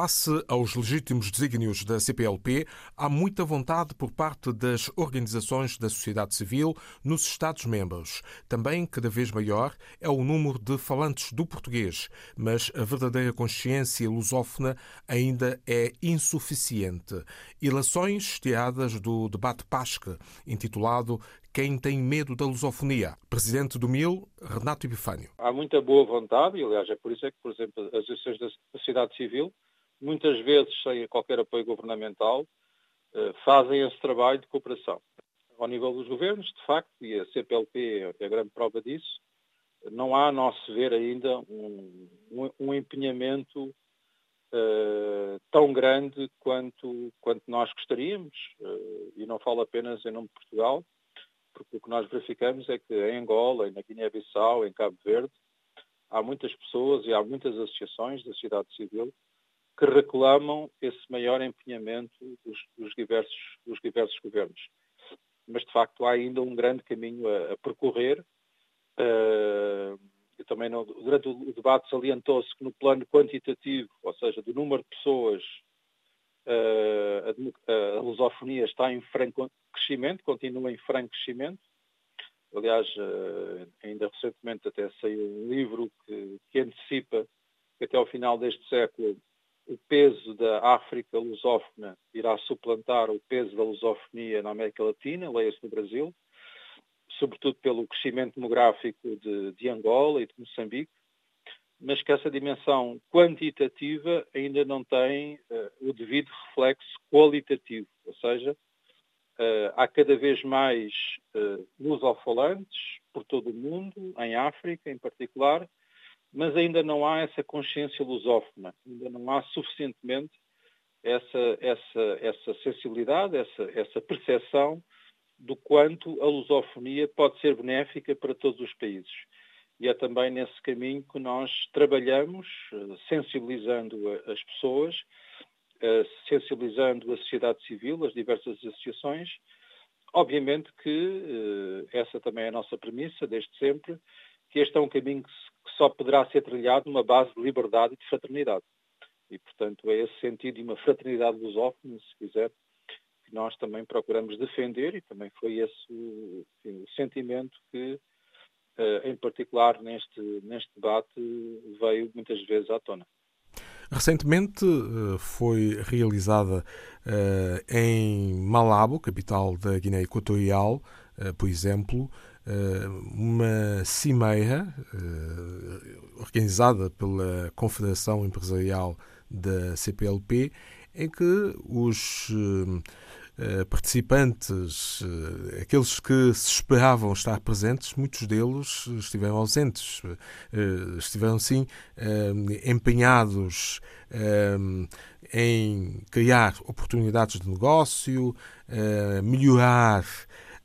Face aos legítimos desígnios da CPLP, há muita vontade por parte das organizações da sociedade civil nos Estados-membros. Também, cada vez maior, é o número de falantes do português, mas a verdadeira consciência lusófona ainda é insuficiente. Ilações tiradas do debate PASC, intitulado quem tem medo da lusofonia. Presidente do MIL, Renato Epifânio. Há muita boa vontade, e aliás é por isso é que, por exemplo, as associações da sociedade civil muitas vezes sem qualquer apoio governamental, eh, fazem esse trabalho de cooperação. Ao nível dos governos, de facto, e a CPLP é a grande prova disso, não há, a nosso ver, ainda um, um empenhamento uh, tão grande quanto, quanto nós gostaríamos, uh, e não falo apenas em nome de Portugal, porque o que nós verificamos é que em Angola, na Guiné-Bissau, em Cabo Verde, há muitas pessoas e há muitas associações da sociedade civil que reclamam esse maior empenhamento dos, dos, diversos, dos diversos governos. Mas, de facto, há ainda um grande caminho a, a percorrer. Uh, também no, durante o debate salientou-se que no plano quantitativo, ou seja, do número de pessoas, uh, a, a lusofonia está em franco crescimento, continua em franco crescimento. Aliás, uh, ainda recentemente até saiu um livro que, que antecipa que até ao final deste século o peso da África lusófona irá suplantar o peso da lusofonia na América Latina, leia-se no Brasil, sobretudo pelo crescimento demográfico de, de, Angola e de Moçambique, mas que essa dimensão quantitativa ainda não tem uh, o devido reflexo qualitativo, ou seja, uh, há cada vez mais uh, lusofalantes por todo o mundo, em África em particular, mas ainda não há essa consciência lusófona, ainda não há suficientemente essa, essa, essa sensibilidade, essa, essa percepção do quanto a lusofonia pode ser benéfica para todos os países. E é também nesse caminho que nós trabalhamos, eh, sensibilizando as pessoas, eh, sensibilizando a sociedade civil, as diversas associações. Obviamente que eh, essa também é a nossa premissa, desde sempre, que este é um caminho que só poderá ser trilhado numa base de liberdade e de fraternidade. E, portanto, é esse sentido de uma fraternidade lusófona, se quiser, que nós também procuramos defender e também foi esse enfim, o sentimento que, uh, em particular neste, neste debate, veio muitas vezes à tona. Recentemente eh, foi realizada uh, em Malabo, capital da Guiné Equatorial, por exemplo, eh, uma cimeira eh, organizada pela Confederação Empresarial da CPLP, em que os eh, participantes, aqueles que se esperavam estar presentes, muitos deles estiveram ausentes, estiveram sim empenhados em criar oportunidades de negócio, melhorar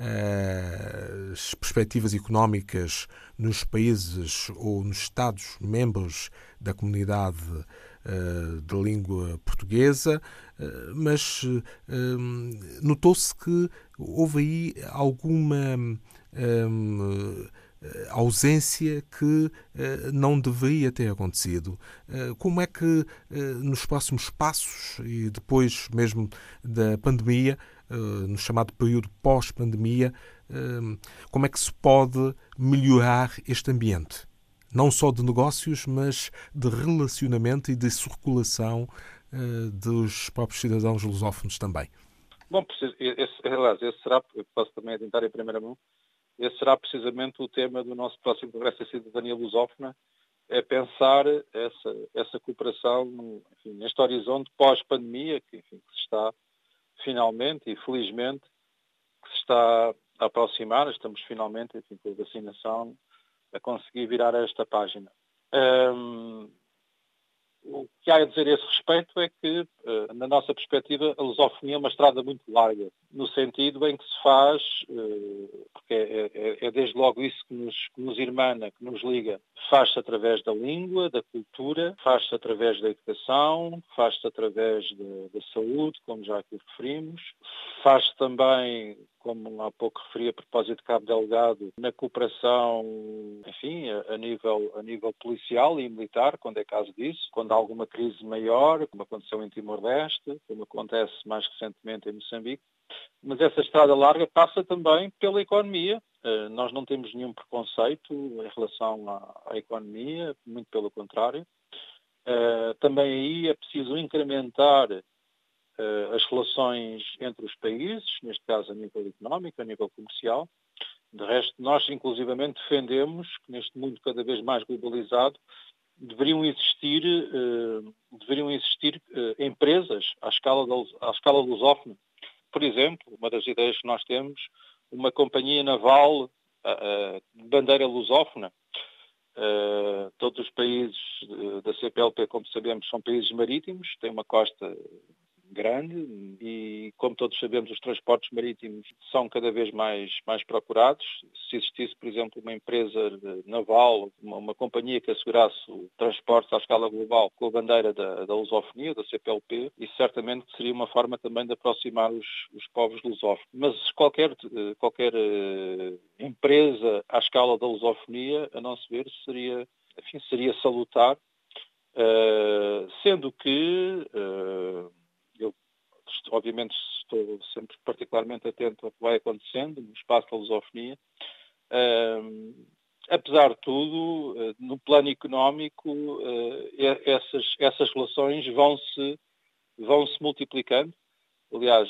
as perspectivas económicas nos países ou nos Estados-membros da comunidade uh, de língua portuguesa, uh, mas notou-se que houve aí alguma um, ausência que não deveria ter acontecido. Como é que nos próximos passos e depois mesmo da pandemia eh, no chamado período pós-pandemia, eh, como é que se pode melhorar este ambiente? Não só de negócios, mas de relacionamento e de circulação eh, dos próprios cidadãos lusófonos também. Bom, esse, aliás, esse será, posso também adiantar em primeira mão, esse será precisamente o tema do nosso próximo Congresso de Cidadania Lusófona, é pensar essa, essa cooperação enfim, neste horizonte pós-pandemia que, enfim, que se está finalmente e felizmente que se está a aproximar, estamos finalmente, enfim, com a vacinação, a conseguir virar esta página. Um, o que há a dizer a esse respeito é que, eh, na nossa perspectiva, a lusofonia é uma estrada muito larga, no sentido em que se faz, eh, porque é, é, é desde logo isso que nos, que nos irmana, que nos liga, faz-se através da língua, da cultura, faz-se através da educação, faz-se através da saúde, como já aqui referimos, faz-se também como há pouco referi a propósito de Cabo Delgado, na cooperação, enfim, a, nível, a nível policial e militar, quando é caso disso, quando há alguma crise maior, como aconteceu em Timor-Leste, como acontece mais recentemente em Moçambique. Mas essa estrada larga passa também pela economia. Uh, nós não temos nenhum preconceito em relação à, à economia, muito pelo contrário. Uh, também aí é preciso incrementar as relações entre os países, neste caso a nível económico, a nível comercial. De resto, nós inclusivamente defendemos que neste mundo cada vez mais globalizado deveriam existir, uh, deveriam existir uh, empresas à escala, à escala lusófona. Por exemplo, uma das ideias que nós temos, uma companhia naval de bandeira lusófona. todos os países da CPLP, como sabemos, são países marítimos, têm uma costa grande e, como todos sabemos, os transportes marítimos são cada vez mais, mais procurados. Se existisse, por exemplo, uma empresa naval, uma, uma companhia que assegurasse o transporte à escala global com a bandeira da, da lusofonia, da CPLP, isso certamente seria uma forma também de aproximar os, os povos lusófonos. Mas qualquer, qualquer uh, empresa à escala da lusofonia, a não se ver, seria, enfim, seria salutar, uh, sendo que uh, obviamente estou sempre particularmente atento ao que vai acontecendo no espaço da lusofonia. Apesar de tudo, uh, no plano económico, uh, essas, essas relações vão-se vão -se multiplicando. Aliás,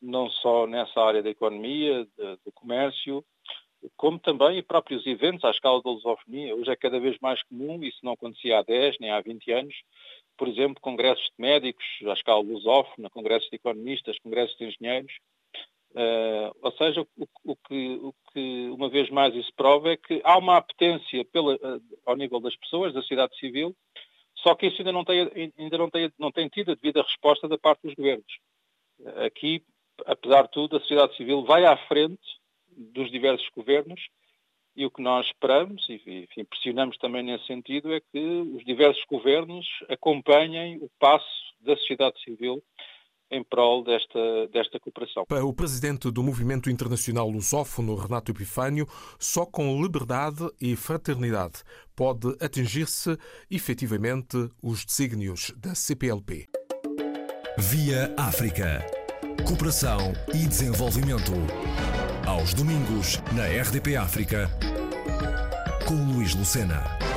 não só nessa área da economia, do comércio, como também próprios eventos à escala da lusofonia. Hoje é cada vez mais comum, isso não acontecia há 10 nem há 20 anos, por exemplo, congressos de médicos, à escala lusófona, congressos de economistas, congressos de engenheiros. Uh, ou seja, o, o, que, o, que, uma vez mais isso prova é que há uma apetência pela, uh, ao nível das pessoas, da sociedade civil, só que isso ainda não tem, ainda não tem, não tem tido a devida resposta da parte dos governos. Aqui, apesar de tudo, a sociedade civil vai à frente dos diversos governos e o que nós esperamos, e enfim, pressionamos também nesse sentido, é que os diversos governos acompanhem o passo da sociedade civil em prol desta, desta cooperação. O presidente do Movimento Internacional Lusófono, Renato Epifânio, só com liberdade e fraternidade pode atingir-se efetivamente os desígnios da CPLP. Via África. Cooperação e desenvolvimento. Aos domingos, na RDP África, com Luís Lucena.